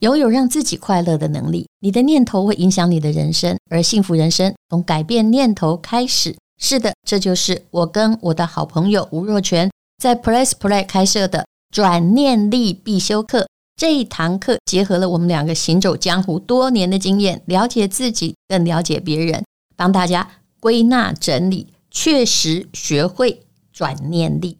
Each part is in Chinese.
拥有让自己快乐的能力。你的念头会影响你的人生，而幸福人生从改变念头开始。是的，这就是我跟我的好朋友吴若权在 Press Play 开设的转念力必修课。这一堂课结合了我们两个行走江湖多年的经验，了解自己，更了解别人，帮大家归纳整理，确实学会转念力。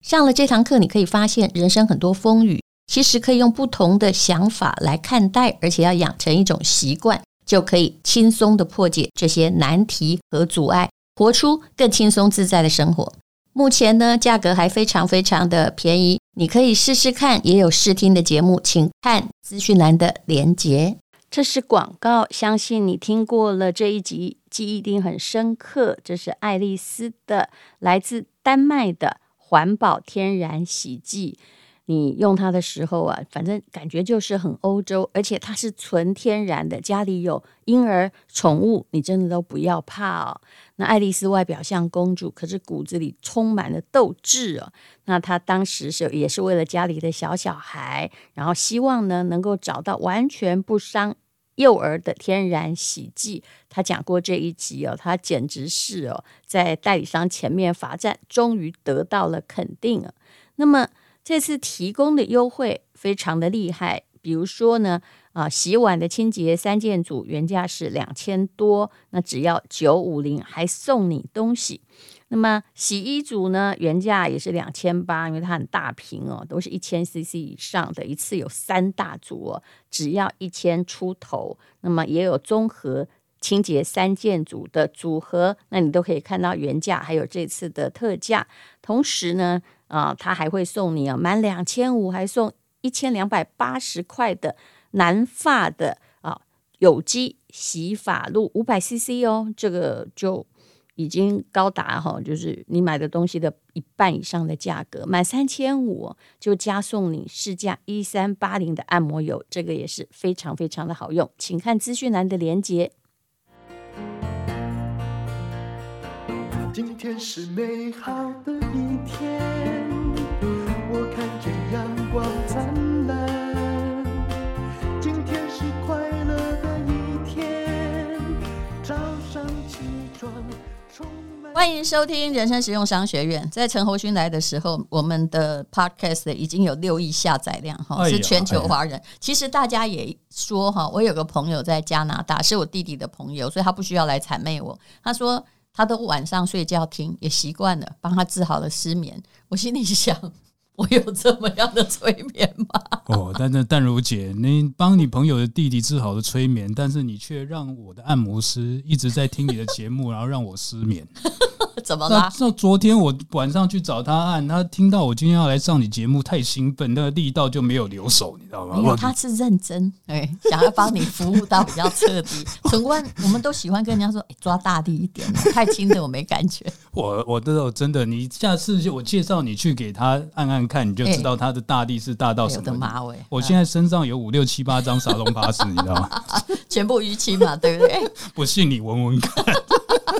上了这堂课，你可以发现人生很多风雨，其实可以用不同的想法来看待，而且要养成一种习惯，就可以轻松地破解这些难题和阻碍，活出更轻松自在的生活。目前呢，价格还非常非常的便宜，你可以试试看，也有试听的节目，请看资讯栏的连结。这是广告，相信你听过了这一集，记忆一定很深刻。这是爱丽丝的，来自丹麦的环保天然洗剂。你用它的时候啊，反正感觉就是很欧洲，而且它是纯天然的。家里有婴儿、宠物，你真的都不要怕哦。那爱丽丝外表像公主，可是骨子里充满了斗志哦。那她当时是也是为了家里的小小孩，然后希望呢能够找到完全不伤幼儿的天然洗剂。她讲过这一集哦，她简直是哦在代理商前面罚站，终于得到了肯定啊。那么。这次提供的优惠非常的厉害，比如说呢，啊，洗碗的清洁三件组原价是两千多，那只要九五零，还送你东西。那么洗衣组呢，原价也是两千八，因为它很大瓶哦，都是一千 CC 以上的，一次有三大组哦，只要一千出头。那么也有综合清洁三件组的组合，那你都可以看到原价，还有这次的特价，同时呢。啊，他还会送你啊，满两千五还送一千两百八十块的南发的啊有机洗发露五百 CC 哦，这个就已经高达哈，就是你买的东西的一半以上的价格，满三千五就加送你市价一三八零的按摩油，这个也是非常非常的好用，请看资讯栏的连接。今天是美好的一天。我看见阳光灿烂。今天是快乐的一天，早上起床充满欢迎收听人生实用商学院。在陈侯勋来的时候，我们的 podcast 已经有六亿下载量哈，是全球华人。其实大家也说哈，我有个朋友在加拿大，是我弟弟的朋友，所以他不需要来谄媚我。他说他都晚上睡觉听，也习惯了，帮他治好了失眠。我心里想。我有这么样的催眠吗？哦，但是淡如姐，你帮你朋友的弟弟治好了催眠，但是你却让我的按摩师一直在听你的节目，然后让我失眠。怎么 了？那昨天我晚上去找他按，他听到我今天要来上你节目，太兴奋，那个力道就没有留手，你知道吗？因为他是认真，哎，想要帮你服务到比较彻底。陈官，我们都喜欢跟人家说，哎，抓大力一点，太轻的我没感觉。我我都真的，你下次就我介绍你去给他按按看，你就知道他的大力是大到什么。我的马尾，我现在身上有五六七八张沙龙巴士，你知道吗？全部淤青嘛，对不对？不信你闻闻看。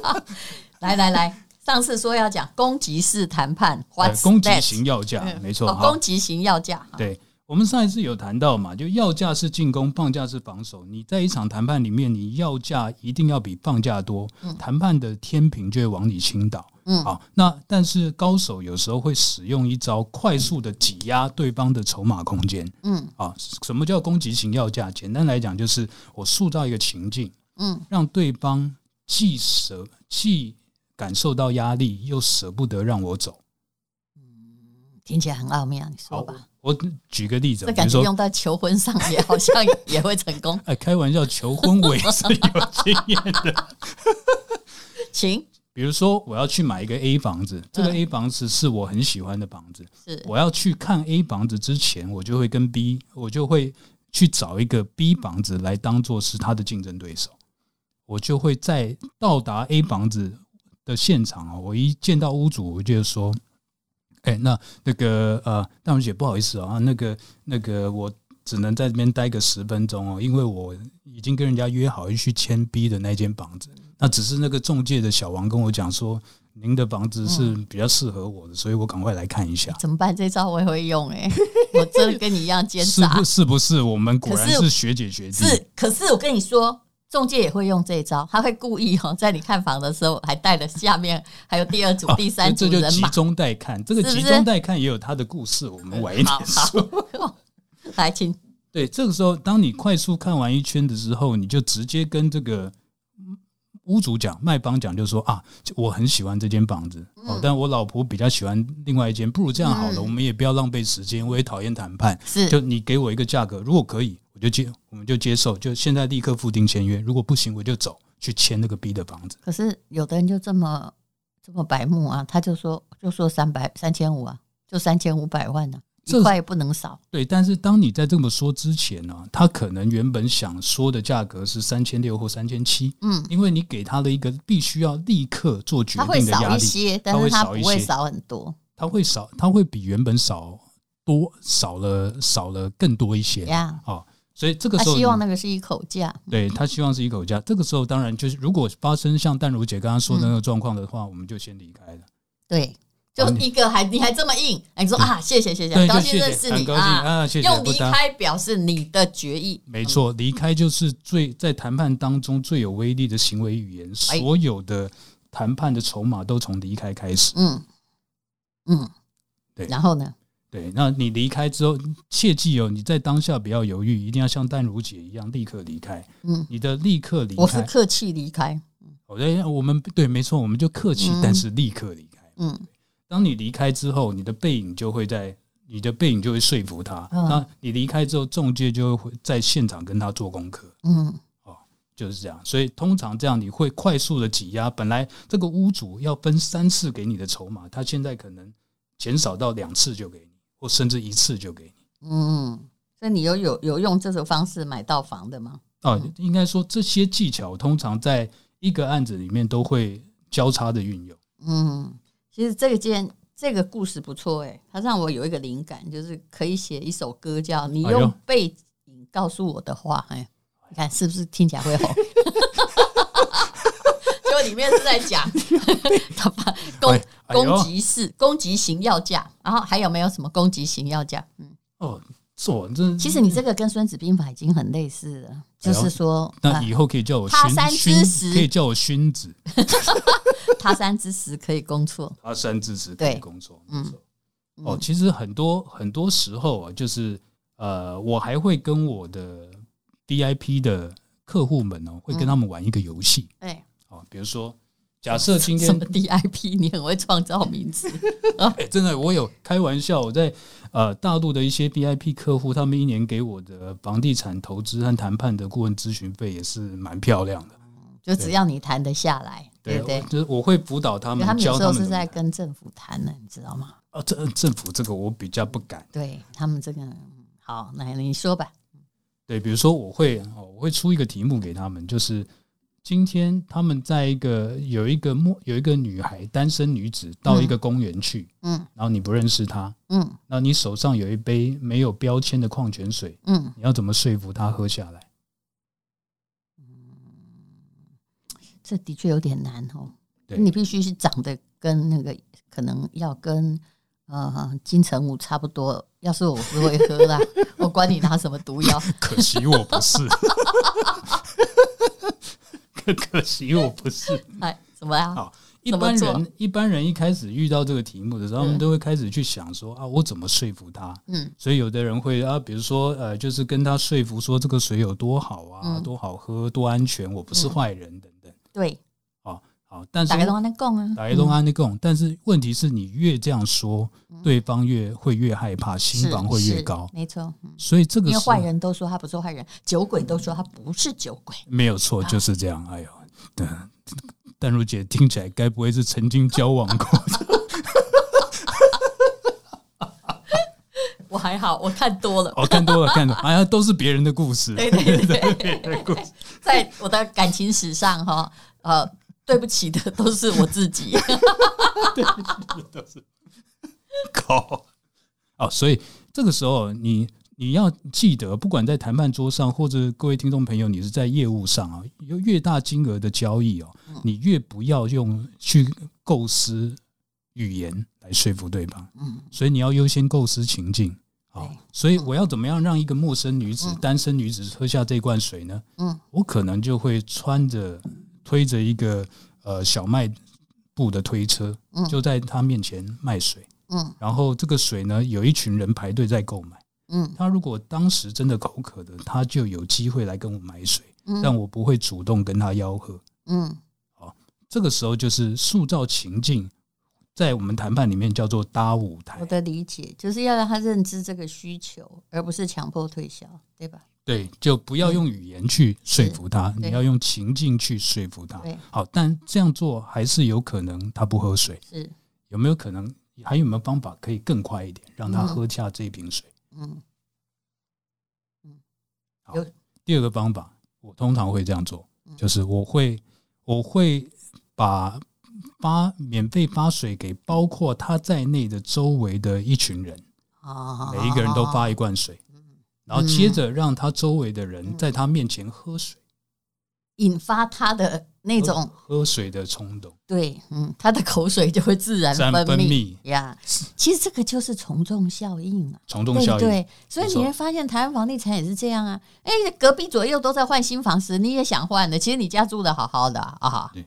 来来来。上次说要讲攻击式谈判，攻击型要价，没错，哦，攻击型要价。对，我们上一次有谈到嘛，就要价是进攻，放价是防守。你在一场谈判里面，你要价一定要比放价多，谈判的天平就会往你倾倒。嗯，好，那但是高手有时候会使用一招，快速的挤压对方的筹码空间。嗯，啊，什么叫攻击型要价？简单来讲，就是我塑造一个情境，嗯，让对方既舍既。感受到压力，又舍不得让我走，嗯，听起来很奥妙。你说吧，我举个例子，这感觉用在求婚上也好像也会成功。哎，开玩笑，求婚我也是有经验的。请，比如说我要去买一个 A 房子，这个 A 房子是我很喜欢的房子。是，我要去看 A 房子之前，我就会跟 B，我就会去找一个 B 房子来当做是他的竞争对手。我就会在到达 A 房子的现场啊，我一见到屋主，我就说：“哎、欸，那那个呃，大文姐，不好意思啊，那个那个，我只能在这边待个十分钟哦，因为我已经跟人家约好要去签 B 的那间房子。那只是那个中介的小王跟我讲说，您的房子是比较适合我的，所以我赶快来看一下。怎么办？这招我也会用哎、欸。我真的跟你一样奸诈，是不是？不是，我们果然是学姐学弟。是，可是我跟你说，中介也会用这一招，他会故意哦，在你看房的时候还带了下面还有第二组、第三组人马，这就集中带看。这个集中带看也有他的故事，我们晚一点说。来，请。对，这个时候，当你快速看完一圈的时候，你就直接跟这个屋主讲、卖方讲，就说啊，我很喜欢这间房子，哦，但我老婆比较喜欢另外一间，不如这样好了，我们也不要浪费时间，我也讨厌谈判，是，就你给我一个价格，如果可以，我就接，我们就接受，就现在立刻付定签约，如果不行，我就走去签那个 B 的房子。可是有的人就这么这么白目啊，他就说就说三百三千五啊，就三千五百万呢、啊。一块也不能少。对，但是当你在这么说之前呢、啊，他可能原本想说的价格是三千六或三千七，嗯，因为你给他的一个必须要立刻做决定的压力，他会少一些，但是他不会少很多，他会少，他会比原本少多少了少了更多一些呀，哦，所以这个时候他希望那个是一口价，对他希望是一口价。这个时候当然就是如果发生像淡如姐刚刚说的那个状况的话，嗯、我们就先离开了。对。就一个还你还这么硬，你说啊，谢谢谢谢，高兴认识你啊，用离开表示你的决意。没错，离开就是最在谈判当中最有威力的行为语言。所有的谈判的筹码都从离开开始。嗯嗯，对。然后呢？对，那你离开之后，切记哦，你在当下不要犹豫，一定要像淡如姐一样立刻离开。嗯，你的立刻离开，我是客气离开。我在我们对，没错，我们就客气，但是立刻离开。嗯。当你离开之后，你的背影就会在，你的背影就会说服他。嗯、那你离开之后，中介就会在现场跟他做功课。嗯，哦，就是这样。所以通常这样，你会快速的挤压。本来这个屋主要分三次给你的筹码，他现在可能减少到两次就给你，或甚至一次就给你。嗯，所以你有有有用这种方式买到房的吗？哦，应该说这些技巧通常在一个案子里面都会交叉的运用。嗯。其实这个件这个故事不错哎，它让我有一个灵感，就是可以写一首歌，叫你用背影告诉我的话。哎，你看是不是听起来会红？就里面是在讲 他把攻攻击式攻击型要价，然后还有没有什么攻击型要价？嗯，哦。做这，其实你这个跟《孙子兵法》已经很类似了，就是说，那以后可以叫我他山之石，可以叫我孙子。他山之石可以攻错，他山之石可以攻错。嗯，哦，其实很多很多时候啊，就是呃，我还会跟我的 VIP 的客户们哦，会跟他们玩一个游戏。哎，哦，比如说。假设今天什么 DIP，你很会创造名字 真的，我有开玩笑。我在呃大陆的一些 DIP 客户，他们一年给我的房地产投资和谈判的顾问咨询费也是蛮漂亮的。就只要你谈得下来，对不对？就是我会辅导他们，他们有时候是在跟政府谈的，你知道吗？哦，这政府这个我比较不敢。对他们这个好，那你说吧。对，比如说我会我会出一个题目给他们，就是。今天他们在一个有一个陌有一个女孩单身女子到一个公园去，嗯，然后你不认识她，嗯，那你手上有一杯没有标签的矿泉水，嗯，你要怎么说服她喝下来？嗯，这的确有点难哦。对，你必须是长得跟那个可能要跟呃金城武差不多。要是我不会喝啦，我管你拿什么毒药。可惜我不是。可惜我不是。哎，怎么样？好，一般人一般人一开始遇到这个题目的时候，他们都会开始去想说啊，我怎么说服他？嗯，所以有的人会啊，比如说呃，就是跟他说服说这个水有多好啊，多好喝，多安全，我不是坏人等等。对，好，好，但是打开东安的供啊，打开东安的供，但是问题是你越这样说，对方越会越害怕，心防会越高。没错，所以这个因为坏人都说他不是坏人，酒鬼都说他不是酒鬼，没有错，就是这样。哎呦。对，淡如姐听起来该不会是曾经交往过的？我还好，我看多了，我看多了，看多了，好像都是别人的故事。对对 对，别人的故事，在我的感情史上，哈，呃，对不起的都是我自己。对不起的都是靠哦，所以这个时候你。你要记得，不管在谈判桌上，或者各位听众朋友，你是在业务上啊，有越大金额的交易哦，你越不要用去构思语言来说服对方。嗯，所以你要优先构思情境好，所以我要怎么样让一个陌生女子、嗯、单身女子喝下这罐水呢？嗯，我可能就会穿着推着一个呃小卖部的推车，就在他面前卖水。嗯，然后这个水呢，有一群人排队在购买。嗯，他如果当时真的口渴的，他就有机会来跟我买水。嗯，但我不会主动跟他吆喝。嗯，好，这个时候就是塑造情境，在我们谈判里面叫做搭舞台。我的理解就是要让他认知这个需求，而不是强迫推销，对吧？对，就不要用语言去说服他，你要用情境去说服他。好，但这样做还是有可能他不喝水。是，有没有可能？还有没有方法可以更快一点，让他喝下这一瓶水？嗯嗯，好。第二个方法，我通常会这样做，就是我会我会把发免费发水给包括他在内的周围的一群人，每一个人都发一罐水，然后接着让他周围的人在他面前喝水，引发他的。那种喝水的冲动，对，嗯，他的口水就会自然分泌呀。其实这个就是从众效应啊，从众效应。对，所以你会发现台湾房地产也是这样啊。哎，隔壁左右都在换新房时，你也想换的。其实你家住的好好的啊。对，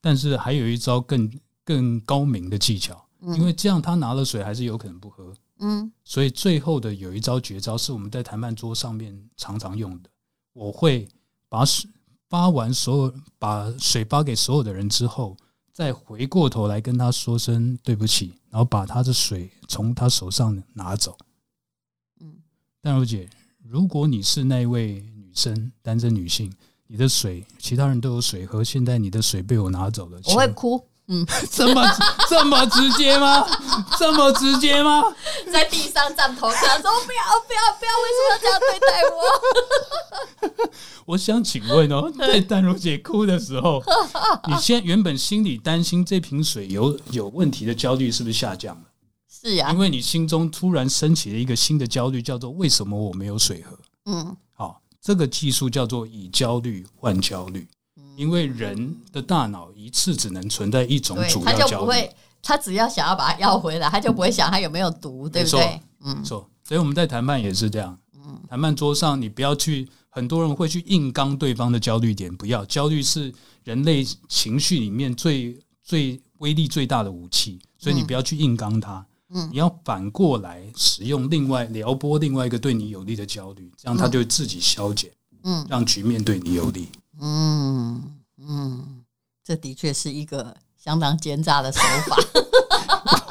但是还有一招更更高明的技巧，因为这样他拿了水还是有可能不喝。嗯，所以最后的有一招绝招是我们在谈判桌上面常常用的。我会把水。发完所有，把水发给所有的人之后，再回过头来跟他说声对不起，然后把他的水从他手上拿走。嗯，但如姐，如果你是那位女生，单身女性，你的水其他人都有水喝，现在你的水被我拿走了，我会哭。嗯，这么这么直接吗？这么直接吗？在地上站头上，说不要不要不要，为什么要这样对待我？我想请问哦，在淡如姐哭的时候，你现原本心里担心这瓶水有有问题的焦虑是不是下降了？是呀，因为你心中突然升起了一个新的焦虑，叫做为什么我没有水喝？嗯，好，这个技术叫做以焦虑换焦虑。因为人的大脑一次只能存在一种主要焦虑，他就不会，他只要想要把它要回来，他就不会想他有没有毒，对不对？嗯，错。所以我们在谈判也是这样，嗯，谈判桌上你不要去，很多人会去硬刚对方的焦虑点，不要。焦虑是人类情绪里面最最威力最大的武器，所以你不要去硬刚它，嗯，你要反过来使用另外撩拨另外一个对你有利的焦虑，这样它就自己消减，嗯，让局面对你有利。嗯嗯，这的确是一个相当奸诈的手法。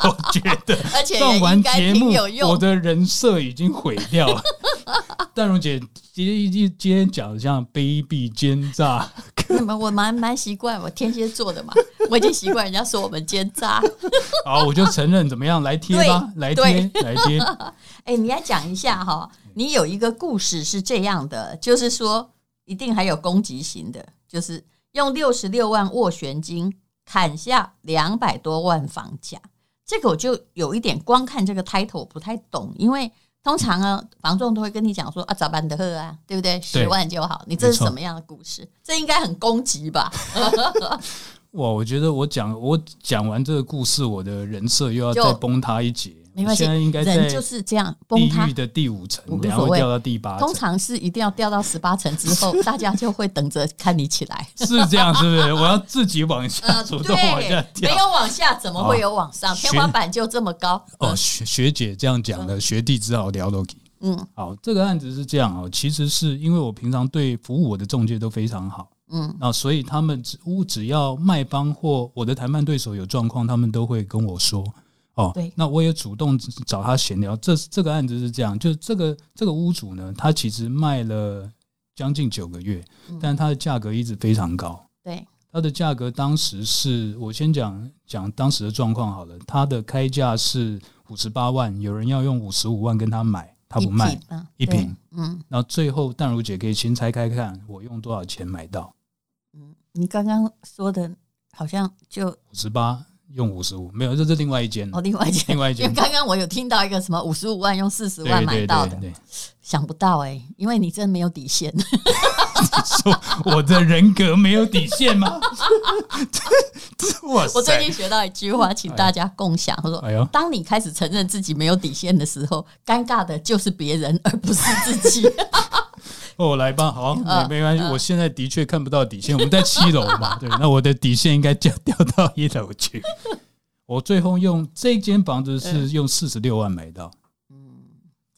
我觉得，而且上完节目，我的人设已经毁掉了。淡如姐今天今天讲的像卑鄙奸诈，我蛮蛮习惯，我天蝎座的嘛，我已经习惯人家说我们奸诈。好，我就承认，怎么样？来贴吧，来贴，来贴。哎，你来讲一下哈，你有一个故事是这样的，就是说。一定还有攻击型的，就是用六十六万斡旋金砍下两百多万房价。这个我就有一点，光看这个 title 我不太懂，因为通常啊，房仲都会跟你讲说啊，咋办的喝啊，对不对？十万就好。你这是什么样的故事？这应该很攻击吧？哇，我觉得我讲我讲完这个故事，我的人设又要再崩塌一截。没关系，人就是这样崩塌。的第五层，然后掉到第八层。通常是一定要掉到十八层之后，大家就会等着看你起来。是这样，是不是？我要自己往下，主动往下掉。没有往下，怎么会有往上？天花板就这么高。哦，学学姐这样讲的，学弟只好聊都给。嗯，好，这个案子是这样哦。其实是因为我平常对服务我的中介都非常好。嗯，那所以他们只屋只要卖方或我的谈判对手有状况，他们都会跟我说。哦，对，那我也主动找他闲聊。这这个案子是这样，就是这个这个屋主呢，他其实卖了将近九个月，嗯、但他的价格一直非常高。对，他的价格当时是我先讲讲当时的状况好了。他的开价是五十八万，有人要用五十五万跟他买，他不卖一瓶。嗯，然后最后淡如姐可以先拆开看，我用多少钱买到？嗯，你刚刚说的好像就五十八。用五十五没有，这是另外一间哦，另外一间，另外一间。因为刚刚我有听到一个什么五十五万用四十万买到的，想不到哎、欸，因为你真没有底线。说 我的人格没有底线吗？我最近学到一句话，请大家共享。他说：“哎呦，当你开始承认自己没有底线的时候，尴尬的就是别人，而不是自己。”哦，来吧，好，没没关系。我现在的确看不到底线，我们在七楼嘛，对，那我的底线应该掉掉到一楼去。我最后用这间房子是用四十六万买到，嗯，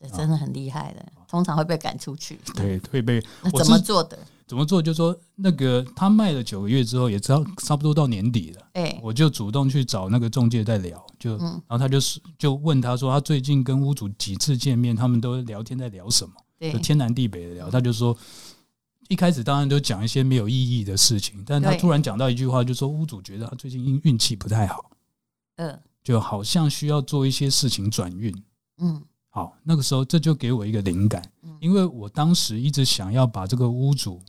这真的很厉害的，通常会被赶出去。对，会被。怎么做的？怎么做？就说那个他卖了九个月之后，也知道差不多到年底了。哎，我就主动去找那个中介在聊，就然后他就是就问他说，他最近跟屋主几次见面，他们都聊天在聊什么？就天南地北的聊，他就说，一开始当然都讲一些没有意义的事情，但他突然讲到一句话，就说屋主觉得他最近运运气不太好，嗯，就好像需要做一些事情转运，嗯，好，那个时候这就给我一个灵感，因为我当时一直想要把这个屋主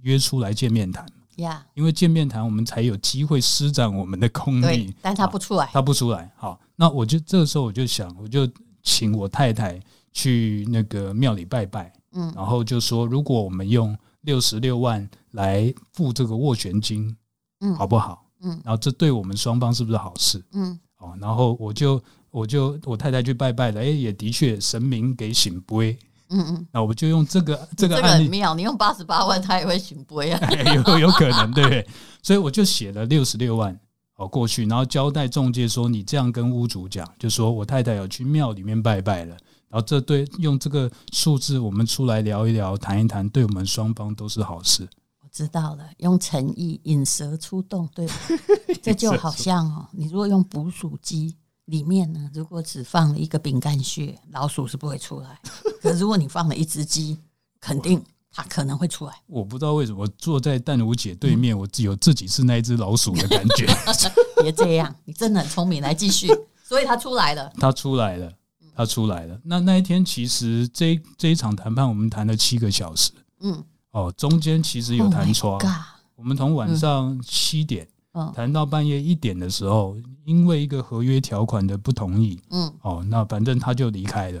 约出来见面谈，呀，因为见面谈我们才有机会施展我们的功力，但他不出来，他不出来，好，那我就这个时候我就想，我就请我太太。去那个庙里拜拜，嗯，然后就说，如果我们用六十六万来付这个斡旋金，嗯，好不好？嗯，然后这对我们双方是不是好事？嗯，哦，然后我就我就我太太去拜拜了，哎，也的确神明给醒杯，嗯嗯，那我就用这个这个案例，这个很妙，你用八十八万，他也会醒杯。啊，有有可能，对，所以我就写了六十六万哦过去，然后交代中介说，你这样跟屋主讲，就说我太太有去庙里面拜拜了。然后这对用这个数字，我们出来聊一聊，谈一谈，对我们双方都是好事。我知道了，用诚意引蛇出洞，对吧？这就好像哦，你如果用捕鼠机，里面呢，如果只放了一个饼干屑，老鼠是不会出来。可如果你放了一只鸡，肯定它可能会出来。我不知道为什么坐在淡如姐对面，我只有自己是那一只老鼠的感觉。别这样，你真的很聪明。来继续，所以它出来了，它出来了。他出来了。那那一天，其实这一这一场谈判，我们谈了七个小时。嗯，哦，中间其实有弹窗。Oh、我们从晚上七点谈到半夜一点的时候，因为一个合约条款的不同意，嗯，哦，那反正他就离开了。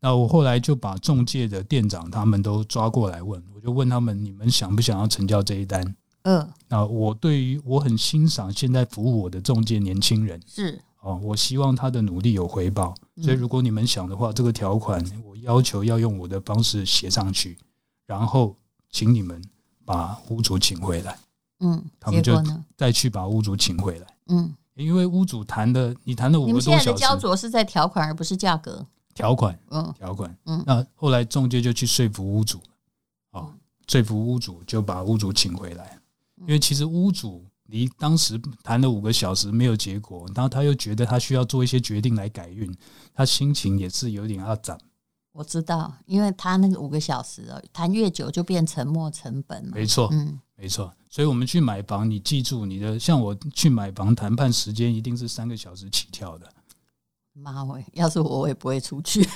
那我后来就把中介的店长他们都抓过来问，我就问他们：你们想不想要成交这一单？嗯，那我对于我很欣赏现在服务我的中介年轻人是。哦，我希望他的努力有回报，所以如果你们想的话，这个条款我要求要用我的方式写上去，然后请你们把屋主请回来。嗯，他们就再去把屋主请回来。嗯，因为屋主谈的，你谈了五个多小时，你们现在的焦灼是在条款而不是价格。条款，嗯，条款，嗯，那后来中介就去说服屋主，哦，说服屋主就把屋主请回来，因为其实屋主。你当时谈了五个小时没有结果，然后他又觉得他需要做一些决定来改运，他心情也是有点要涨。我知道，因为他那个五个小时哦，谈越久就变沉没成本了。没错，嗯，没错。所以我们去买房，你记住你的，像我去买房谈判时间一定是三个小时起跳的。妈喂！要是我，我也不会出去。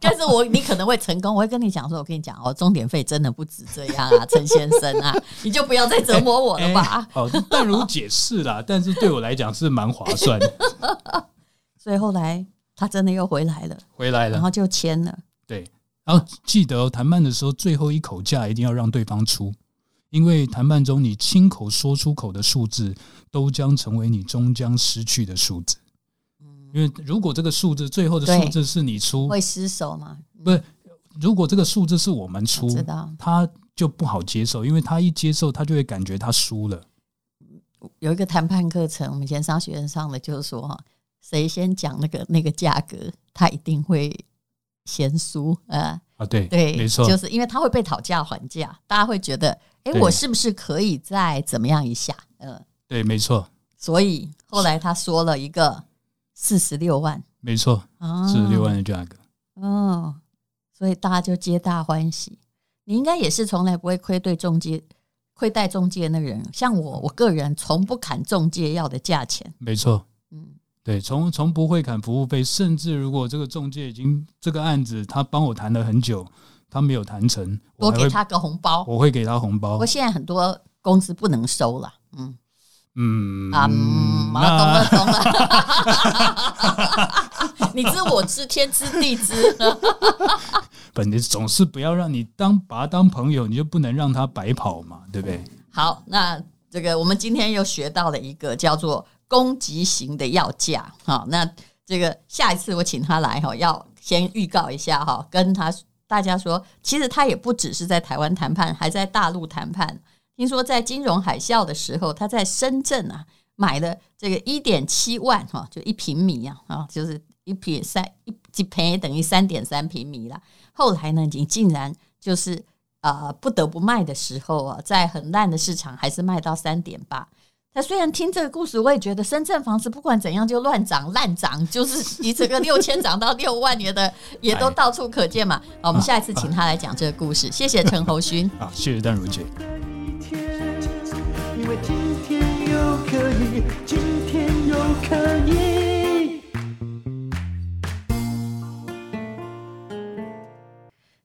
但是我你可能会成功，我会跟你讲说，我跟你讲哦，钟点费真的不止这样啊，陈先生啊，你就不要再折磨我了吧。哦、欸，淡如解释啦，但是对我来讲是蛮划算的。所以后来他真的又回来了，回来了，然后就签了。对，然后记得谈判的时候，最后一口价一定要让对方出。因为谈判中，你亲口说出口的数字，都将成为你终将失去的数字。因为如果这个数字最后的数字是你出，会失手吗？不是，如果这个数字是我们出，他就不好接受，因为他一接受，他就会感觉他输了。有一个谈判课程，我们以前商学院上的，就是说哈，谁先讲那个那个价格，他一定会先输啊。啊，对对，没错，就是因为他会被讨价还价，大家会觉得。哎，我是不是可以再怎么样一下？嗯，对，没错。所以后来他说了一个四十六万，没错，四十六万的价格。哦，所以大家就皆大欢喜。你应该也是从来不会亏对中介、亏待中介那个人。像我，我个人从不砍中介要的价钱。没错，嗯，对，从从不会砍服务费，甚至如果这个中介已经这个案子他帮我谈了很久。他没有谈成，我给他个红包，我会给他红包。不过现在很多公司不能收了，嗯嗯啊，懂了懂了，你知我知天知地知，本来总是不要让你当把他当朋友，你就不能让他白跑嘛，对不对？好，那这个我们今天又学到了一个叫做攻击型的要价。好，那这个下一次我请他来哈，要先预告一下哈，跟他大家说，其实他也不只是在台湾谈判，还在大陆谈判。听说在金融海啸的时候，他在深圳啊买了这个一点七万哈，就一平米啊，啊，就是一平三一几平等于三点三平米了。后来呢，你竟然就是。啊、不得不卖的时候啊，在很烂的市场还是卖到三点八。他虽然听这个故事，我也觉得深圳房子不管怎样就乱涨烂涨，就是你这个六千涨到六万，年的也都到处可见嘛。好，我们下一次请他来讲这个故事。谢谢陈侯勋。好，谢谢淡如姐。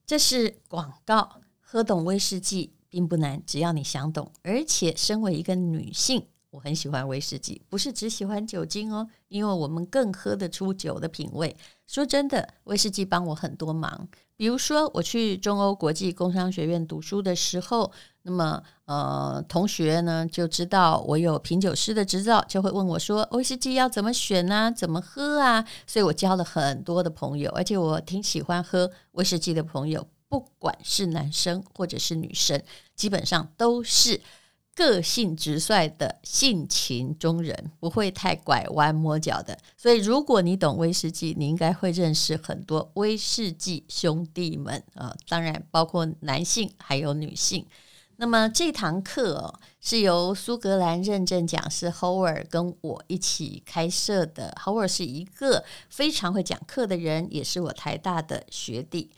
这是广告。喝懂威士忌并不难，只要你想懂。而且，身为一个女性，我很喜欢威士忌，不是只喜欢酒精哦，因为我们更喝得出酒的品味。说真的，威士忌帮我很多忙。比如说，我去中欧国际工商学院读书的时候，那么呃，同学呢就知道我有品酒师的执照，就会问我说：“威士忌要怎么选啊？怎么喝啊？”所以我交了很多的朋友，而且我挺喜欢喝威士忌的朋友。不管是男生或者是女生，基本上都是个性直率的性情中人，不会太拐弯抹角的。所以，如果你懂威士忌，你应该会认识很多威士忌兄弟们啊，当然包括男性还有女性。那么这堂课哦，是由苏格兰认证讲师 Howard 跟我一起开设的。Howard 是一个非常会讲课的人，也是我台大的学弟。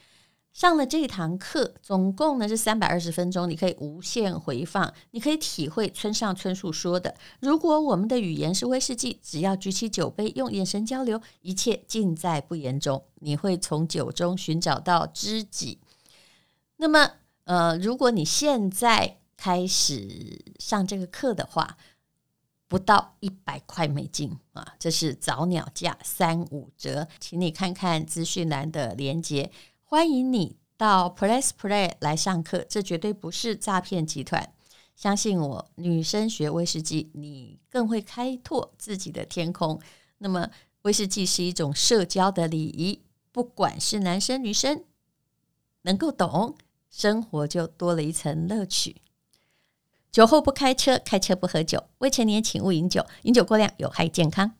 上了这堂课，总共呢是三百二十分钟，你可以无限回放，你可以体会村上春树说的：“如果我们的语言是威士忌，只要举起酒杯，用眼神交流，一切尽在不言中。”你会从酒中寻找到知己。那么，呃，如果你现在开始上这个课的话，不到一百块美金啊，这是早鸟价三五折，请你看看资讯栏的连接。欢迎你到 Press Play 来上课，这绝对不是诈骗集团。相信我，女生学威士忌，你更会开拓自己的天空。那么，威士忌是一种社交的礼仪，不管是男生女生，能够懂，生活就多了一层乐趣。酒后不开车，开车不喝酒，未成年请勿饮酒，饮酒过量有害健康。